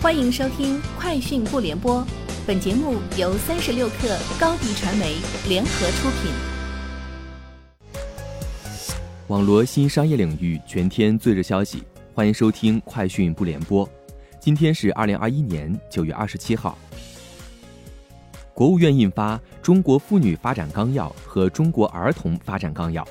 欢迎收听《快讯不联播》，本节目由三十六克高低传媒联合出品。网罗新商业领域全天最热消息，欢迎收听《快讯不联播》。今天是二零二一年九月二十七号。国务院印发《中国妇女发展纲要》和《中国儿童发展纲要》。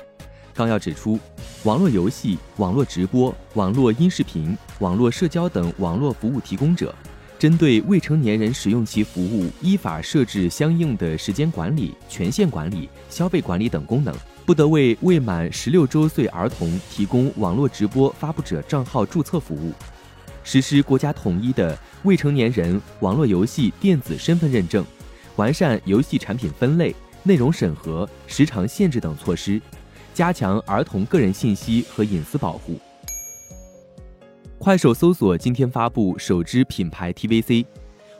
纲要指出，网络游戏、网络直播、网络音视频、网络社交等网络服务提供者，针对未成年人使用其服务，依法设置相应的时间管理、权限管理、消费管理等功能，不得为未满十六周岁儿童提供网络直播发布者账号注册服务。实施国家统一的未成年人网络游戏电子身份认证，完善游戏产品分类、内容审核、时长限制等措施。加强儿童个人信息和隐私保护。快手搜索今天发布首支品牌 TVC，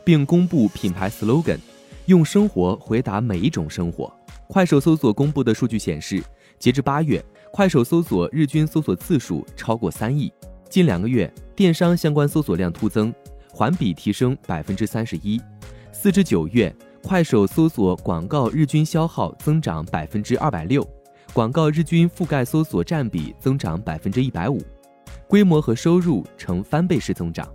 并公布品牌 slogan：用生活回答每一种生活。快手搜索公布的数据显示，截至八月，快手搜索日均搜索次数超过三亿。近两个月，电商相关搜索量突增，环比提升百分之三十一。四至九月，快手搜索广告日均消耗增长百分之二百六。广告日均覆盖搜索占比增长百分之一百五，规模和收入呈翻倍式增长。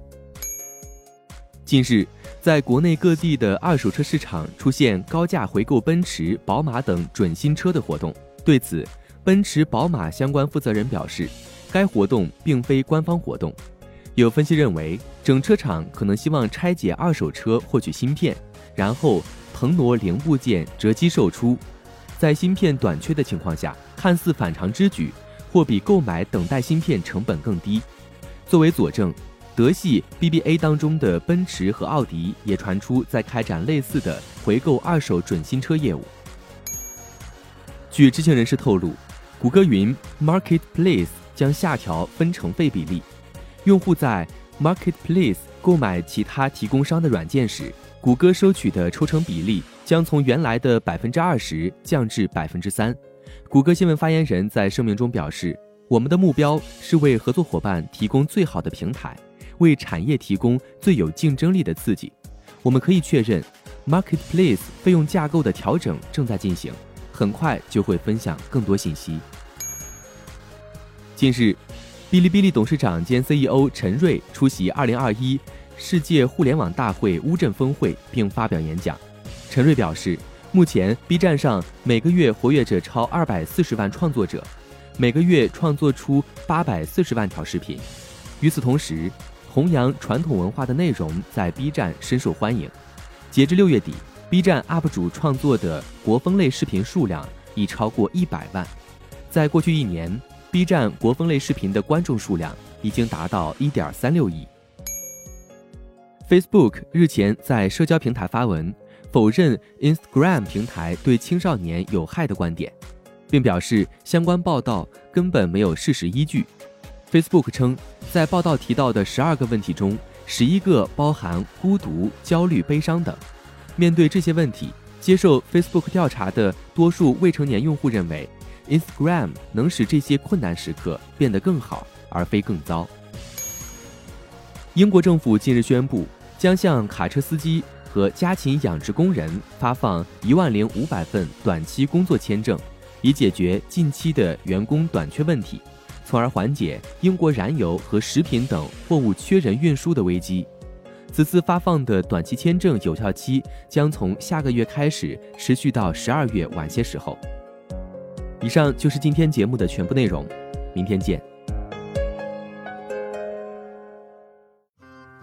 近日，在国内各地的二手车市场出现高价回购奔驰、宝马等准新车的活动。对此，奔驰、宝马相关负责人表示，该活动并非官方活动。有分析认为，整车厂可能希望拆解二手车获取芯片，然后腾挪零部件折机售出。在芯片短缺的情况下，看似反常之举，或比购买等待芯片成本更低。作为佐证，德系 BBA 当中的奔驰和奥迪也传出在开展类似的回购二手准新车业务。据知情人士透露，谷歌云 Marketplace 将下调分成费比例，用户在 Marketplace 购买其他提供商的软件时，谷歌收取的抽成比例。将从原来的百分之二十降至百分之三。谷歌新闻发言人在声明中表示：“我们的目标是为合作伙伴提供最好的平台，为产业提供最有竞争力的刺激。我们可以确认，Marketplace 费用架构的调整正在进行，很快就会分享更多信息。”近日，哔哩哔哩董事长兼 CEO 陈瑞出席二零二一世界互联网大会乌镇峰会并发表演讲。陈瑞表示，目前 B 站上每个月活跃着超二百四十万创作者，每个月创作出八百四十万条视频。与此同时，弘扬传统文化的内容在 B 站深受欢迎。截至六月底，B 站 UP 主创作的国风类视频数量已超过一百万。在过去一年，B 站国风类视频的观众数量已经达到一点三六亿。Facebook 日前在社交平台发文。否认 Instagram 平台对青少年有害的观点，并表示相关报道根本没有事实依据。Facebook 称，在报道提到的十二个问题中，十一个包含孤独、焦虑、悲伤等。面对这些问题，接受 Facebook 调查的多数未成年用户认为，Instagram 能使这些困难时刻变得更好，而非更糟。英国政府近日宣布，将向卡车司机。和家禽养殖工人发放一万零五百份短期工作签证，以解决近期的员工短缺问题，从而缓解英国燃油和食品等货物缺人运输的危机。此次发放的短期签证有效期将从下个月开始，持续到十二月晚些时候。以上就是今天节目的全部内容，明天见。